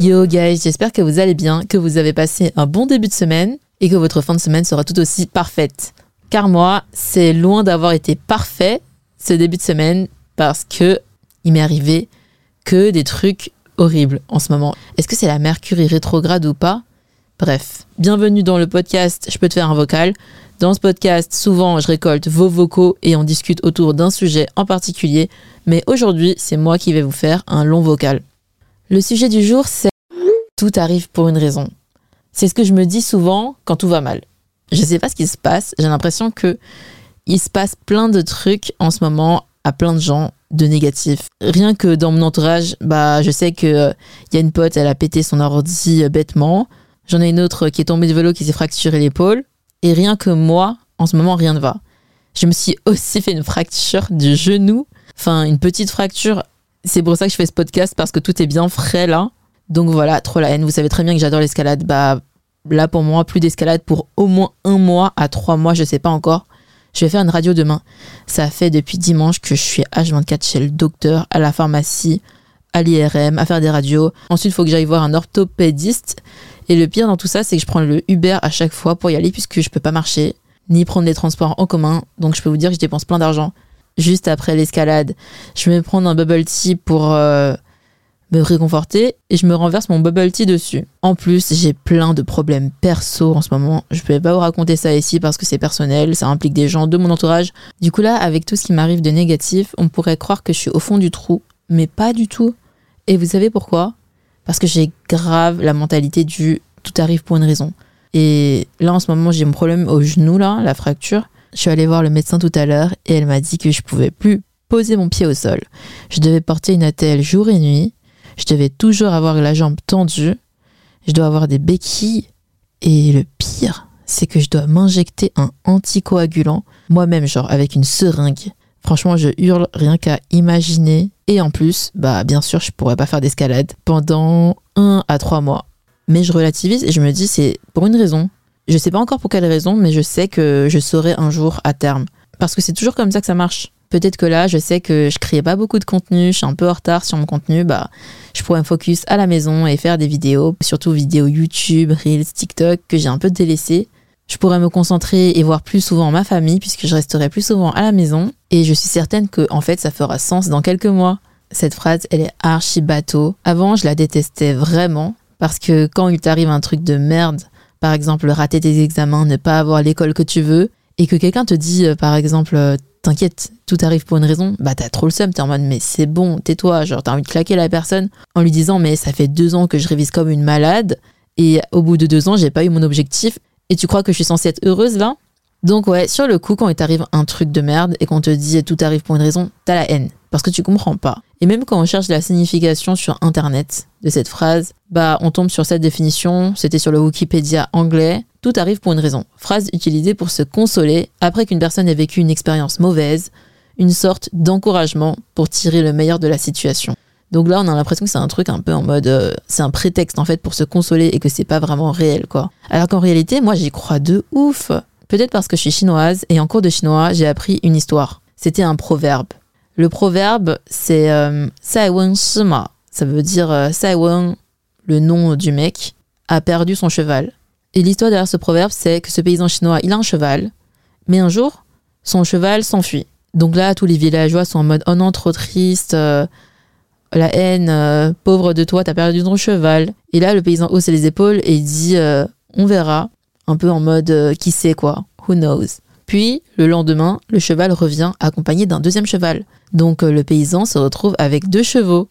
Yo guys, j'espère que vous allez bien, que vous avez passé un bon début de semaine et que votre fin de semaine sera tout aussi parfaite. Car moi, c'est loin d'avoir été parfait ce début de semaine parce que il m'est arrivé que des trucs horribles en ce moment. Est-ce que c'est la Mercury rétrograde ou pas? Bref, bienvenue dans le podcast Je peux te faire un vocal. Dans ce podcast, souvent, je récolte vos vocaux et on discute autour d'un sujet en particulier. Mais aujourd'hui, c'est moi qui vais vous faire un long vocal. Le sujet du jour, c'est tout arrive pour une raison. C'est ce que je me dis souvent quand tout va mal. Je sais pas ce qui se passe, j'ai l'impression que il se passe plein de trucs en ce moment à plein de gens de négatifs. Rien que dans mon entourage, bah je sais que euh, y a une pote, elle a pété son ordi euh, bêtement. J'en ai une autre qui est tombée de vélo qui s'est fracturé l'épaule et rien que moi, en ce moment rien ne va. Je me suis aussi fait une fracture du genou, enfin une petite fracture c'est pour ça que je fais ce podcast parce que tout est bien frais là. Donc voilà, trop la haine. Vous savez très bien que j'adore l'escalade. Bah là pour moi, plus d'escalade pour au moins un mois à trois mois, je sais pas encore. Je vais faire une radio demain. Ça fait depuis dimanche que je suis H24 chez le docteur, à la pharmacie, à l'IRM, à faire des radios. Ensuite, il faut que j'aille voir un orthopédiste. Et le pire dans tout ça, c'est que je prends le Uber à chaque fois pour y aller puisque je peux pas marcher, ni prendre des transports en commun. Donc je peux vous dire que je dépense plein d'argent juste après l'escalade, je vais prendre un bubble tea pour euh, me réconforter et je me renverse mon bubble tea dessus. En plus, j'ai plein de problèmes perso en ce moment. Je ne peux pas vous raconter ça ici parce que c'est personnel, ça implique des gens de mon entourage. Du coup là, avec tout ce qui m'arrive de négatif, on pourrait croire que je suis au fond du trou, mais pas du tout. Et vous savez pourquoi? Parce que j'ai grave la mentalité du tout arrive pour une raison. Et là en ce moment, j'ai mon problème au genou là, la fracture. Je suis allée voir le médecin tout à l'heure et elle m'a dit que je pouvais plus poser mon pied au sol. Je devais porter une attelle jour et nuit. Je devais toujours avoir la jambe tendue. Je dois avoir des béquilles. Et le pire, c'est que je dois m'injecter un anticoagulant moi-même, genre avec une seringue. Franchement, je hurle rien qu'à imaginer. Et en plus, bah bien sûr, je pourrais pas faire d'escalade pendant un à trois mois. Mais je relativise et je me dis c'est pour une raison. Je sais pas encore pour quelle raison, mais je sais que je saurai un jour à terme. Parce que c'est toujours comme ça que ça marche. Peut-être que là, je sais que je créais pas beaucoup de contenu, je suis un peu en retard sur mon contenu, bah, je pourrais me focus à la maison et faire des vidéos, surtout vidéos YouTube, Reels, TikTok, que j'ai un peu délaissé. Je pourrais me concentrer et voir plus souvent ma famille, puisque je resterai plus souvent à la maison. Et je suis certaine que, en fait, ça fera sens dans quelques mois. Cette phrase, elle est archi bateau. Avant, je la détestais vraiment, parce que quand il t'arrive un truc de merde, par exemple rater tes examens, ne pas avoir l'école que tu veux, et que quelqu'un te dit, euh, par exemple, euh, t'inquiète, tout arrive pour une raison, bah t'as trop le seum, t'es en mode mais c'est bon, tais-toi, genre t'as envie de claquer la personne en lui disant mais ça fait deux ans que je révise comme une malade, et au bout de deux ans j'ai pas eu mon objectif, et tu crois que je suis censée être heureuse là? Donc ouais, sur le coup quand il t'arrive un truc de merde et qu'on te dit tout arrive pour une raison, t'as la haine, parce que tu comprends pas. Et même quand on cherche la signification sur internet de cette phrase, bah on tombe sur cette définition, c'était sur le Wikipédia anglais. Tout arrive pour une raison. Phrase utilisée pour se consoler après qu'une personne ait vécu une expérience mauvaise, une sorte d'encouragement pour tirer le meilleur de la situation. Donc là, on a l'impression que c'est un truc un peu en mode, euh, c'est un prétexte en fait pour se consoler et que c'est pas vraiment réel quoi. Alors qu'en réalité, moi j'y crois de ouf. Peut-être parce que je suis chinoise et en cours de chinois, j'ai appris une histoire. C'était un proverbe. Le proverbe, c'est euh, Sai Wen Shima. Ça veut dire euh, Sai Wen, le nom du mec, a perdu son cheval. Et l'histoire derrière ce proverbe, c'est que ce paysan chinois, il a un cheval, mais un jour, son cheval s'enfuit. Donc là, tous les villageois sont en mode oh non, trop triste, euh, la haine, pauvre de toi, t'as perdu ton cheval. Et là, le paysan hausse les épaules et dit on verra, un peu en mode euh, qui sait quoi, who knows. Puis, le lendemain, le cheval revient accompagné d'un deuxième cheval. Donc, euh, le paysan se retrouve avec deux chevaux.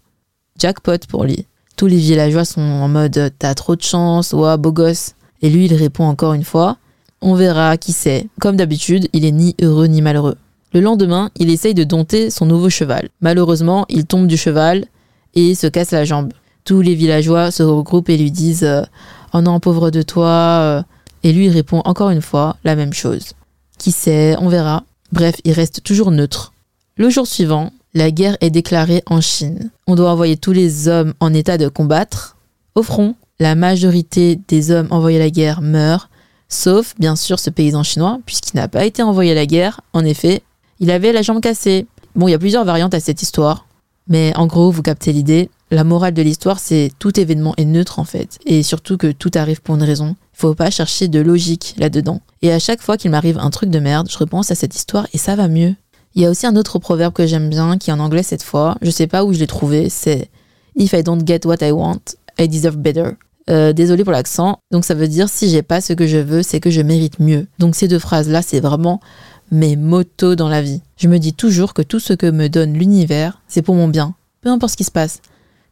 Jackpot pour lui. Tous les villageois sont en mode euh, t'as trop de chance, ouah, beau gosse. Et lui, il répond encore une fois on verra, qui sait. Comme d'habitude, il est ni heureux ni malheureux. Le lendemain, il essaye de dompter son nouveau cheval. Malheureusement, il tombe du cheval et se casse la jambe. Tous les villageois se regroupent et lui disent Oh non, pauvre de toi. Et lui, répond encore une fois la même chose. Qui sait, on verra. Bref, il reste toujours neutre. Le jour suivant, la guerre est déclarée en Chine. On doit envoyer tous les hommes en état de combattre. Au front, la majorité des hommes envoyés à la guerre meurent, sauf bien sûr ce paysan chinois, puisqu'il n'a pas été envoyé à la guerre. En effet, il avait la jambe cassée. Bon, il y a plusieurs variantes à cette histoire, mais en gros, vous captez l'idée. La morale de l'histoire, c'est tout événement est neutre en fait, et surtout que tout arrive pour une raison. Faut pas chercher de logique là-dedans. Et à chaque fois qu'il m'arrive un truc de merde, je repense à cette histoire et ça va mieux. Il y a aussi un autre proverbe que j'aime bien, qui est en anglais cette fois. Je sais pas où je l'ai trouvé. C'est If I don't get what I want, I deserve better. Euh, désolé pour l'accent. Donc ça veut dire si j'ai pas ce que je veux, c'est que je mérite mieux. Donc ces deux phrases-là, c'est vraiment mes motos dans la vie. Je me dis toujours que tout ce que me donne l'univers, c'est pour mon bien. Peu importe ce qui se passe.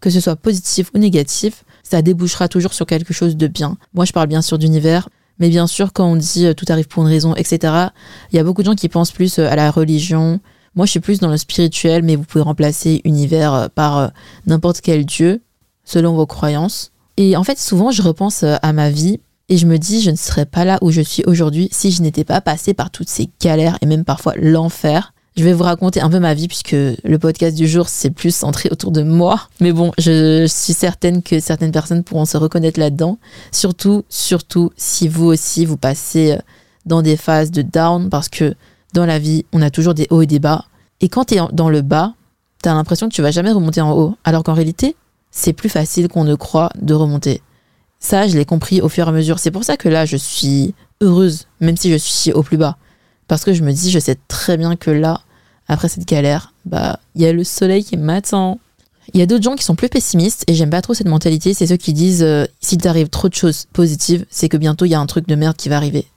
Que ce soit positif ou négatif, ça débouchera toujours sur quelque chose de bien. Moi, je parle bien sûr d'univers, mais bien sûr, quand on dit euh, tout arrive pour une raison, etc., il y a beaucoup de gens qui pensent plus euh, à la religion. Moi, je suis plus dans le spirituel, mais vous pouvez remplacer univers euh, par n'importe quel dieu, selon vos croyances. Et en fait, souvent, je repense à ma vie et je me dis, je ne serais pas là où je suis aujourd'hui si je n'étais pas passée par toutes ces galères et même parfois l'enfer. Je vais vous raconter un peu ma vie puisque le podcast du jour, c'est plus centré autour de moi. Mais bon, je suis certaine que certaines personnes pourront se reconnaître là-dedans. Surtout, surtout si vous aussi, vous passez euh, dans des phases de down parce que dans la vie, on a toujours des hauts et des bas. Et quand tu es dans le bas, tu as l'impression que tu vas jamais remonter en haut. Alors qu'en réalité, c'est plus facile qu'on ne croit de remonter. Ça, je l'ai compris au fur et à mesure. C'est pour ça que là, je suis heureuse, même si je suis au plus bas. Parce que je me dis, je sais très bien que là, après cette galère, bah, il y a le soleil qui m'attend. Il y a d'autres gens qui sont plus pessimistes et j'aime pas trop cette mentalité. C'est ceux qui disent, euh, s'il t'arrive trop de choses positives, c'est que bientôt il y a un truc de merde qui va arriver.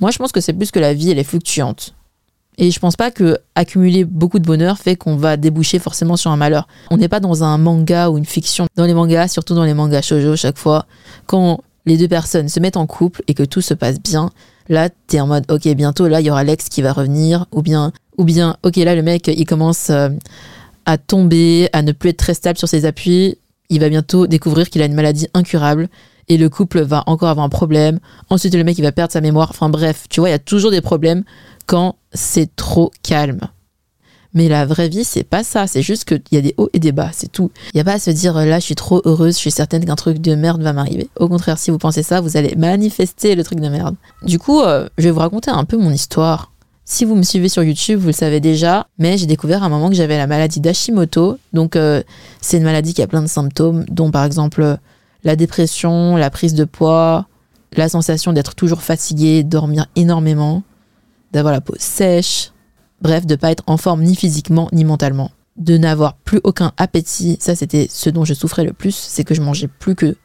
Moi, je pense que c'est plus que la vie, elle est fluctuante. Et je pense pas que accumuler beaucoup de bonheur fait qu'on va déboucher forcément sur un malheur. On n'est pas dans un manga ou une fiction. Dans les mangas, surtout dans les mangas shoujo, chaque fois, quand les deux personnes se mettent en couple et que tout se passe bien, là, t'es en mode, ok, bientôt, là, il y aura l'ex qui va revenir, ou bien, ou bien, ok, là, le mec, il commence euh, à tomber, à ne plus être très stable sur ses appuis. Il va bientôt découvrir qu'il a une maladie incurable et le couple va encore avoir un problème. Ensuite, le mec, il va perdre sa mémoire. Enfin bref, tu vois, il y a toujours des problèmes quand c'est trop calme. Mais la vraie vie, c'est pas ça. C'est juste qu'il y a des hauts et des bas, c'est tout. Il n'y a pas à se dire euh, là, je suis trop heureuse, je suis certaine qu'un truc de merde va m'arriver. Au contraire, si vous pensez ça, vous allez manifester le truc de merde. Du coup, euh, je vais vous raconter un peu mon histoire. Si vous me suivez sur YouTube, vous le savez déjà, mais j'ai découvert à un moment que j'avais la maladie d'Hashimoto. Donc, euh, c'est une maladie qui a plein de symptômes, dont par exemple la dépression, la prise de poids, la sensation d'être toujours fatigué, dormir énormément, d'avoir la peau sèche, bref, de pas être en forme ni physiquement ni mentalement, de n'avoir plus aucun appétit. Ça, c'était ce dont je souffrais le plus, c'est que je mangeais plus que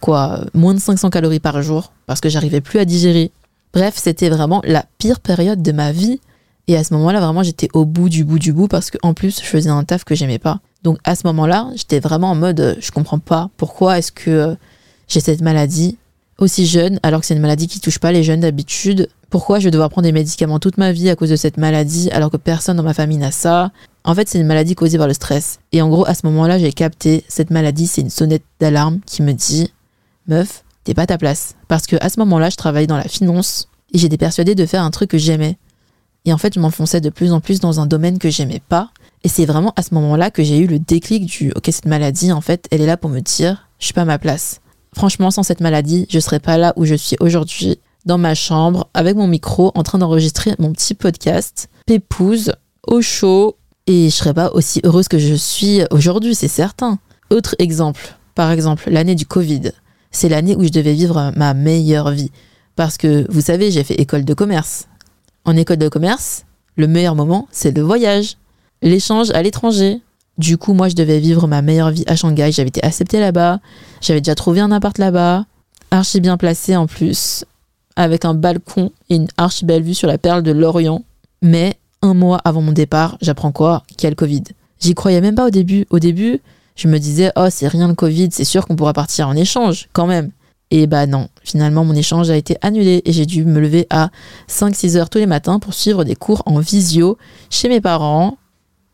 quoi, moins de 500 calories par jour parce que j'arrivais plus à digérer. Bref, c'était vraiment la pire période de ma vie. Et à ce moment-là, vraiment, j'étais au bout du bout du bout parce qu'en plus, je faisais un taf que j'aimais pas. Donc à ce moment-là, j'étais vraiment en mode, euh, je comprends pas pourquoi est-ce que euh, j'ai cette maladie aussi jeune, alors que c'est une maladie qui touche pas les jeunes d'habitude. Pourquoi je vais devoir prendre des médicaments toute ma vie à cause de cette maladie, alors que personne dans ma famille n'a ça? En fait, c'est une maladie causée par le stress. Et en gros, à ce moment-là, j'ai capté, cette maladie, c'est une sonnette d'alarme qui me dit, meuf, t'es pas à ta place. Parce que à ce moment-là, je travaillais dans la finance et j'étais persuadée de faire un truc que j'aimais. Et en fait, je m'enfonçais de plus en plus dans un domaine que j'aimais pas. Et c'est vraiment à ce moment-là que j'ai eu le déclic du OK, cette maladie, en fait, elle est là pour me dire, je suis pas ma place. Franchement, sans cette maladie, je serais pas là où je suis aujourd'hui, dans ma chambre, avec mon micro, en train d'enregistrer mon petit podcast, pépouse, au chaud, et je serais pas aussi heureuse que je suis aujourd'hui, c'est certain. Autre exemple, par exemple, l'année du Covid. C'est l'année où je devais vivre ma meilleure vie. Parce que, vous savez, j'ai fait école de commerce. En école de commerce, le meilleur moment, c'est le voyage, l'échange à l'étranger. Du coup, moi, je devais vivre ma meilleure vie à Shanghai. J'avais été acceptée là-bas. J'avais déjà trouvé un appart là-bas. Archi bien placé en plus. Avec un balcon et une archi belle vue sur la perle de l'Orient. Mais un mois avant mon départ, j'apprends quoi? Qu'il y a le Covid. J'y croyais même pas au début. Au début, je me disais, oh, c'est rien le Covid, c'est sûr qu'on pourra partir en échange, quand même. Et bah non, finalement mon échange a été annulé et j'ai dû me lever à 5-6 heures tous les matins pour suivre des cours en visio chez mes parents.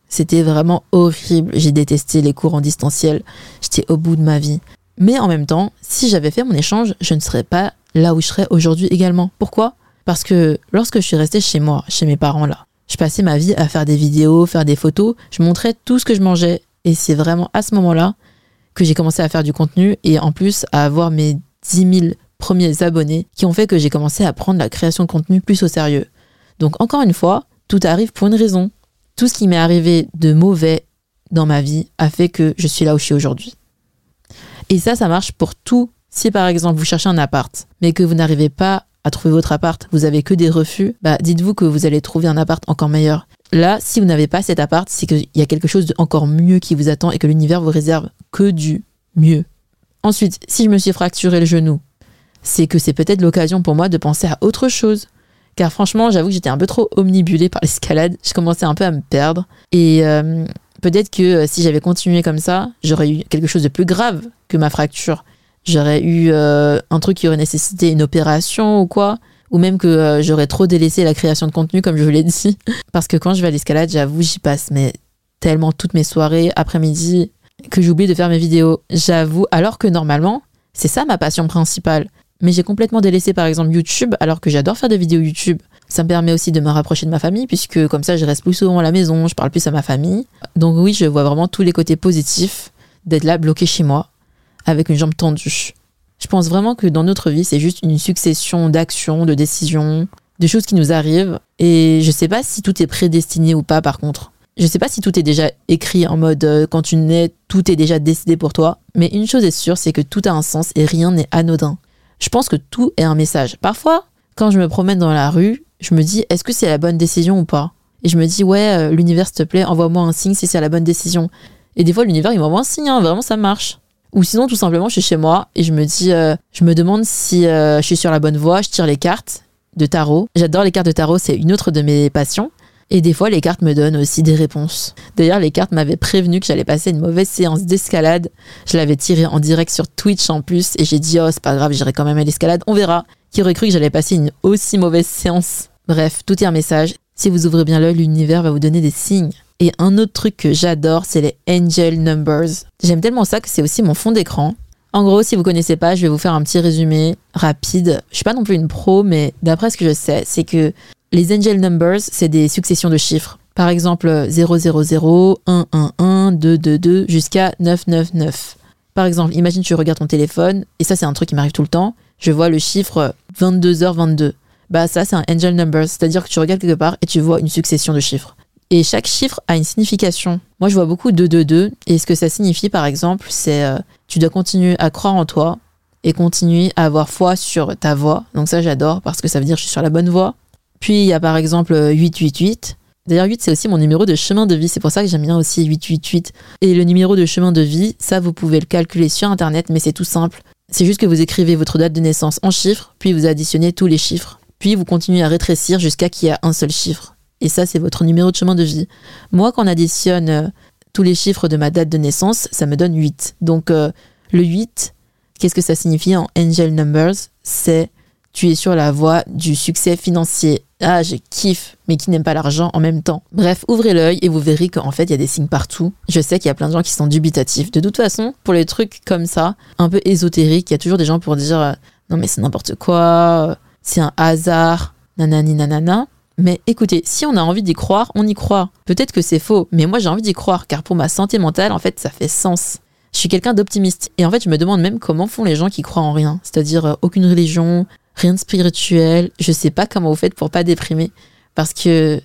C'était vraiment horrible, j'ai détesté les cours en distanciel, j'étais au bout de ma vie. Mais en même temps, si j'avais fait mon échange, je ne serais pas là où je serais aujourd'hui également. Pourquoi? Parce que lorsque je suis restée chez moi, chez mes parents là, je passais ma vie à faire des vidéos, faire des photos, je montrais tout ce que je mangeais. Et c'est vraiment à ce moment-là que j'ai commencé à faire du contenu et en plus à avoir mes 10 000 premiers abonnés qui ont fait que j'ai commencé à prendre la création de contenu plus au sérieux. Donc encore une fois, tout arrive pour une raison. Tout ce qui m'est arrivé de mauvais dans ma vie a fait que je suis là où je suis aujourd'hui. Et ça, ça marche pour tout. Si par exemple vous cherchez un appart, mais que vous n'arrivez pas à trouver votre appart, vous avez que des refus, bah dites-vous que vous allez trouver un appart encore meilleur. Là, si vous n'avez pas cet appart, c'est qu'il y a quelque chose d'encore mieux qui vous attend et que l'univers vous réserve que du mieux. Ensuite, si je me suis fracturé le genou, c'est que c'est peut-être l'occasion pour moi de penser à autre chose. Car franchement, j'avoue que j'étais un peu trop omnibulée par l'escalade. Je commençais un peu à me perdre. Et euh, peut-être que euh, si j'avais continué comme ça, j'aurais eu quelque chose de plus grave que ma fracture. J'aurais eu euh, un truc qui aurait nécessité une opération ou quoi. Ou même que j'aurais trop délaissé la création de contenu, comme je vous l'ai dit. Parce que quand je vais à l'escalade, j'avoue, j'y passe mais tellement toutes mes soirées, après-midi, que j'oublie de faire mes vidéos. J'avoue, alors que normalement, c'est ça ma passion principale. Mais j'ai complètement délaissé par exemple YouTube, alors que j'adore faire des vidéos YouTube. Ça me permet aussi de me rapprocher de ma famille, puisque comme ça, je reste plus souvent à la maison, je parle plus à ma famille. Donc oui, je vois vraiment tous les côtés positifs d'être là bloqué chez moi, avec une jambe tendue. Je pense vraiment que dans notre vie, c'est juste une succession d'actions, de décisions, de choses qui nous arrivent. Et je sais pas si tout est prédestiné ou pas par contre. Je sais pas si tout est déjà écrit en mode euh, quand tu nais, tout est déjà décidé pour toi, mais une chose est sûre, c'est que tout a un sens et rien n'est anodin. Je pense que tout est un message. Parfois, quand je me promène dans la rue, je me dis est-ce que c'est la bonne décision ou pas? Et je me dis ouais, euh, l'univers s'il te plaît, envoie-moi un signe si c'est la bonne décision. Et des fois, l'univers il m'envoie un signe, hein, vraiment ça marche. Ou sinon, tout simplement, je suis chez moi et je me dis, euh, je me demande si je suis sur la bonne voie, je tire les cartes de tarot. J'adore les cartes de tarot, c'est une autre de mes passions. Et des fois, les cartes me donnent aussi des réponses. D'ailleurs, les cartes m'avaient prévenu que j'allais passer une mauvaise séance d'escalade. Je l'avais tiré en direct sur Twitch en plus et j'ai dit, oh, c'est pas grave, j'irai quand même à l'escalade, on verra. Qui aurait cru que j'allais passer une aussi mauvaise séance? Bref, tout est un message. Si vous ouvrez bien l'œil, l'univers va vous donner des signes. Et un autre truc que j'adore, c'est les angel numbers. J'aime tellement ça que c'est aussi mon fond d'écran. En gros, si vous connaissez pas, je vais vous faire un petit résumé rapide. Je suis pas non plus une pro, mais d'après ce que je sais, c'est que les angel numbers, c'est des successions de chiffres. Par exemple, 000, 111, 222 jusqu'à 999. Par exemple, imagine tu regardes ton téléphone, et ça c'est un truc qui m'arrive tout le temps, je vois le chiffre 22h22. Bah ça c'est un angel number, c'est-à-dire que tu regardes quelque part et tu vois une succession de chiffres. Et chaque chiffre a une signification. Moi je vois beaucoup 222, et ce que ça signifie par exemple, c'est euh, tu dois continuer à croire en toi et continuer à avoir foi sur ta voix. Donc ça j'adore parce que ça veut dire que je suis sur la bonne voie. Puis il y a par exemple 888. D'ailleurs, 8, c'est aussi mon numéro de chemin de vie. C'est pour ça que j'aime bien aussi 888. Et le numéro de chemin de vie, ça, vous pouvez le calculer sur Internet, mais c'est tout simple. C'est juste que vous écrivez votre date de naissance en chiffres, puis vous additionnez tous les chiffres. Puis vous continuez à rétrécir jusqu'à qu'il y ait un seul chiffre. Et ça, c'est votre numéro de chemin de vie. Moi, quand on additionne euh, tous les chiffres de ma date de naissance, ça me donne 8. Donc, euh, le 8, qu'est-ce que ça signifie en angel numbers? C'est tu es sur la voie du succès financier. Ah, je kiffe, mais qui n'aime pas l'argent en même temps. Bref, ouvrez l'œil et vous verrez qu'en fait, il y a des signes partout. Je sais qu'il y a plein de gens qui sont dubitatifs. De toute façon, pour les trucs comme ça, un peu ésotériques, il y a toujours des gens pour dire euh, non mais c'est n'importe quoi, c'est un hasard, nanani nanana. Mais écoutez, si on a envie d'y croire, on y croit. Peut-être que c'est faux, mais moi j'ai envie d'y croire, car pour ma santé mentale, en fait, ça fait sens. Je suis quelqu'un d'optimiste. Et en fait, je me demande même comment font les gens qui croient en rien. C'est-à-dire euh, aucune religion, rien de spirituel. Je sais pas comment vous faites pour pas déprimer. Parce que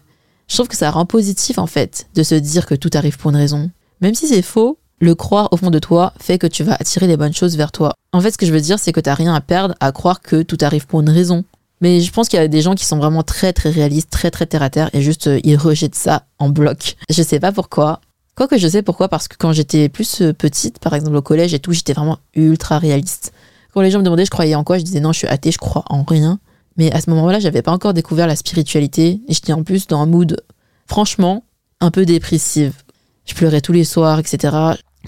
je trouve que ça rend positif, en fait, de se dire que tout arrive pour une raison. Même si c'est faux, le croire au fond de toi fait que tu vas attirer les bonnes choses vers toi. En fait, ce que je veux dire, c'est que t'as rien à perdre à croire que tout arrive pour une raison. Mais je pense qu'il y a des gens qui sont vraiment très très réalistes, très très terre à terre et juste euh, ils rejettent ça en bloc. Je sais pas pourquoi. Quoique je sais pourquoi, parce que quand j'étais plus euh, petite, par exemple au collège et tout, j'étais vraiment ultra réaliste. Quand les gens me demandaient je croyais en quoi, je disais non, je suis athée, je crois en rien. Mais à ce moment-là, j'avais pas encore découvert la spiritualité et j'étais en plus dans un mood, franchement, un peu dépressive. Je pleurais tous les soirs, etc.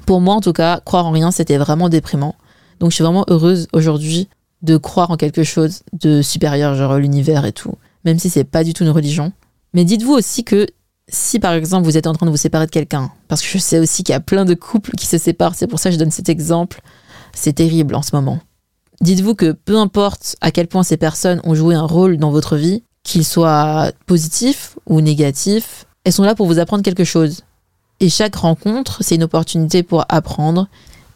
Pour moi, en tout cas, croire en rien, c'était vraiment déprimant. Donc je suis vraiment heureuse aujourd'hui de croire en quelque chose de supérieur, genre l'univers et tout, même si c'est pas du tout une religion. Mais dites-vous aussi que si par exemple vous êtes en train de vous séparer de quelqu'un, parce que je sais aussi qu'il y a plein de couples qui se séparent, c'est pour ça que je donne cet exemple, c'est terrible en ce moment. Dites-vous que peu importe à quel point ces personnes ont joué un rôle dans votre vie, qu'il soit positif ou négatif, elles sont là pour vous apprendre quelque chose. Et chaque rencontre, c'est une opportunité pour apprendre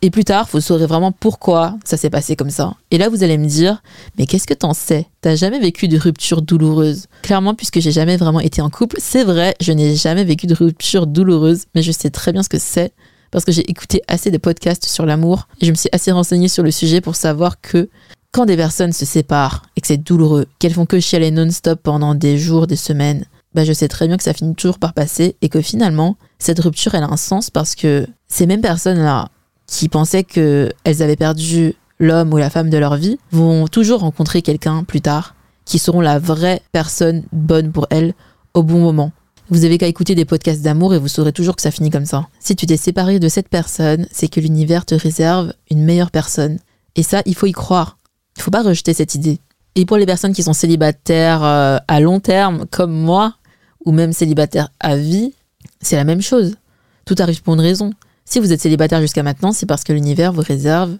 et plus tard, vous saurez vraiment pourquoi ça s'est passé comme ça. Et là, vous allez me dire, mais qu'est-ce que t'en sais? T'as jamais vécu de rupture douloureuse? Clairement, puisque j'ai jamais vraiment été en couple, c'est vrai, je n'ai jamais vécu de rupture douloureuse, mais je sais très bien ce que c'est parce que j'ai écouté assez de podcasts sur l'amour et je me suis assez renseignée sur le sujet pour savoir que quand des personnes se séparent et que c'est douloureux, qu'elles font que chialer non-stop pendant des jours, des semaines, bah je sais très bien que ça finit toujours par passer et que finalement, cette rupture, elle a un sens parce que ces mêmes personnes-là, qui pensaient qu'elles avaient perdu l'homme ou la femme de leur vie vont toujours rencontrer quelqu'un plus tard qui seront la vraie personne bonne pour elles au bon moment. Vous avez qu'à écouter des podcasts d'amour et vous saurez toujours que ça finit comme ça. Si tu t'es séparé de cette personne, c'est que l'univers te réserve une meilleure personne. Et ça, il faut y croire. Il faut pas rejeter cette idée. Et pour les personnes qui sont célibataires euh, à long terme, comme moi, ou même célibataires à vie, c'est la même chose. Tout arrive pour une raison. Si vous êtes célibataire jusqu'à maintenant, c'est parce que l'univers vous réserve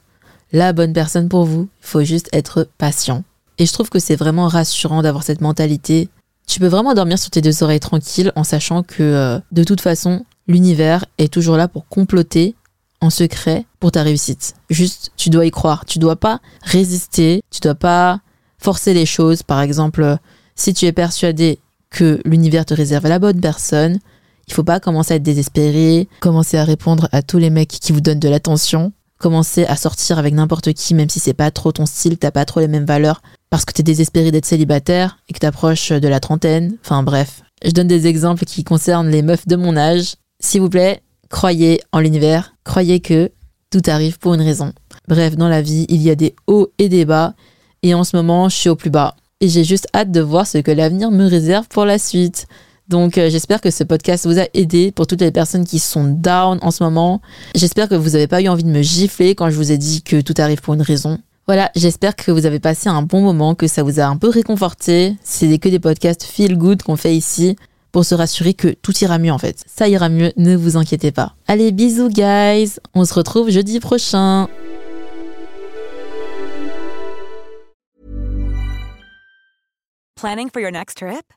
la bonne personne pour vous. Il faut juste être patient. Et je trouve que c'est vraiment rassurant d'avoir cette mentalité. Tu peux vraiment dormir sur tes deux oreilles tranquilles en sachant que euh, de toute façon, l'univers est toujours là pour comploter en secret pour ta réussite. Juste, tu dois y croire. Tu dois pas résister. Tu dois pas forcer les choses. Par exemple, si tu es persuadé que l'univers te réserve la bonne personne, il faut pas commencer à être désespéré, commencer à répondre à tous les mecs qui vous donnent de l'attention, commencer à sortir avec n'importe qui, même si c'est pas trop ton style, t'as pas trop les mêmes valeurs, parce que t'es désespéré d'être célibataire et que t'approches de la trentaine. Enfin bref, je donne des exemples qui concernent les meufs de mon âge. S'il vous plaît, croyez en l'univers, croyez que tout arrive pour une raison. Bref, dans la vie, il y a des hauts et des bas, et en ce moment, je suis au plus bas. Et j'ai juste hâte de voir ce que l'avenir me réserve pour la suite. Donc euh, j'espère que ce podcast vous a aidé pour toutes les personnes qui sont down en ce moment. J'espère que vous n'avez pas eu envie de me gifler quand je vous ai dit que tout arrive pour une raison. Voilà, j'espère que vous avez passé un bon moment, que ça vous a un peu réconforté. C'est que des podcasts feel good qu'on fait ici pour se rassurer que tout ira mieux en fait. Ça ira mieux, ne vous inquiétez pas. Allez, bisous guys. On se retrouve jeudi prochain. Planning for your next trip?